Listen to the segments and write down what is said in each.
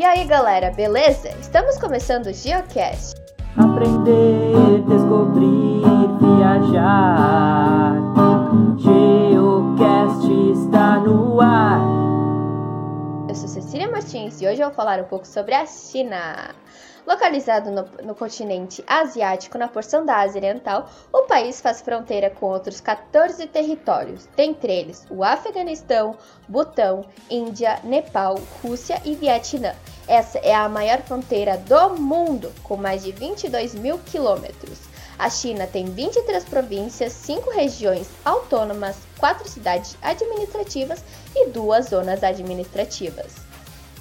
E aí galera, beleza? Estamos começando o Geocast. Aprender, descobrir, viajar. Cecília Martins e hoje eu vou falar um pouco sobre a China. Localizado no, no, continente asiático, na porção da Ásia Oriental, o país faz fronteira com outros 14 territórios, dentre eles o Afeganistão, Butão, Índia, Nepal, Rússia e Vietnã. Essa é a maior fronteira do mundo, com mais de 22 mil quilômetros. A China tem 23 províncias, 5 regiões autônomas, 4 cidades administrativas e 2 zonas administrativas.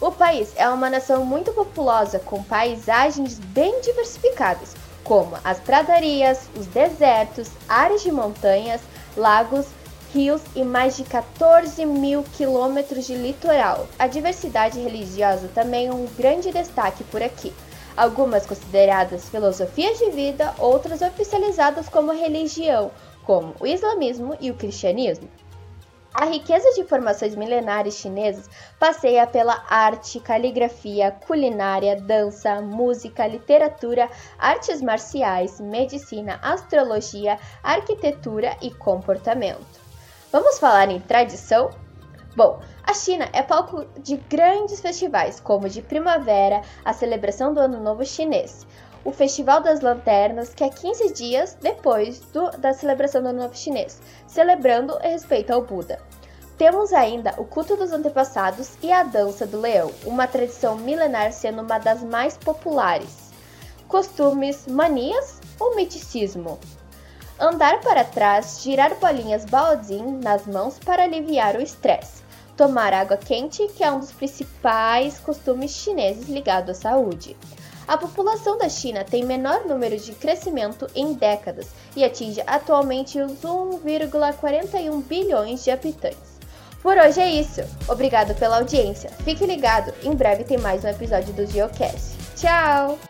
O país é uma nação muito populosa, com paisagens bem diversificadas, como as pradarias, os desertos, áreas de montanhas, lagos, rios e mais de 14 mil quilômetros de litoral. A diversidade religiosa também é um grande destaque por aqui. Algumas consideradas filosofias de vida, outras oficializadas como religião, como o islamismo e o cristianismo. A riqueza de informações milenares chinesas passeia pela arte, caligrafia, culinária, dança, música, literatura, artes marciais, medicina, astrologia, arquitetura e comportamento. Vamos falar em tradição? Bom, a China é palco de grandes festivais, como de primavera, a celebração do Ano Novo Chinês, o Festival das Lanternas, que é 15 dias depois do, da celebração do Ano Novo Chinês, celebrando em respeito ao Buda. Temos ainda o culto dos antepassados e a dança do leão, uma tradição milenar sendo uma das mais populares. Costumes, manias ou miticismo? Andar para trás, girar bolinhas baodin nas mãos para aliviar o estresse. Tomar água quente, que é um dos principais costumes chineses ligado à saúde. A população da China tem menor número de crescimento em décadas e atinge atualmente os 1,41 bilhões de habitantes. Por hoje é isso. Obrigado pela audiência. Fique ligado, em breve tem mais um episódio do Geocast. Tchau!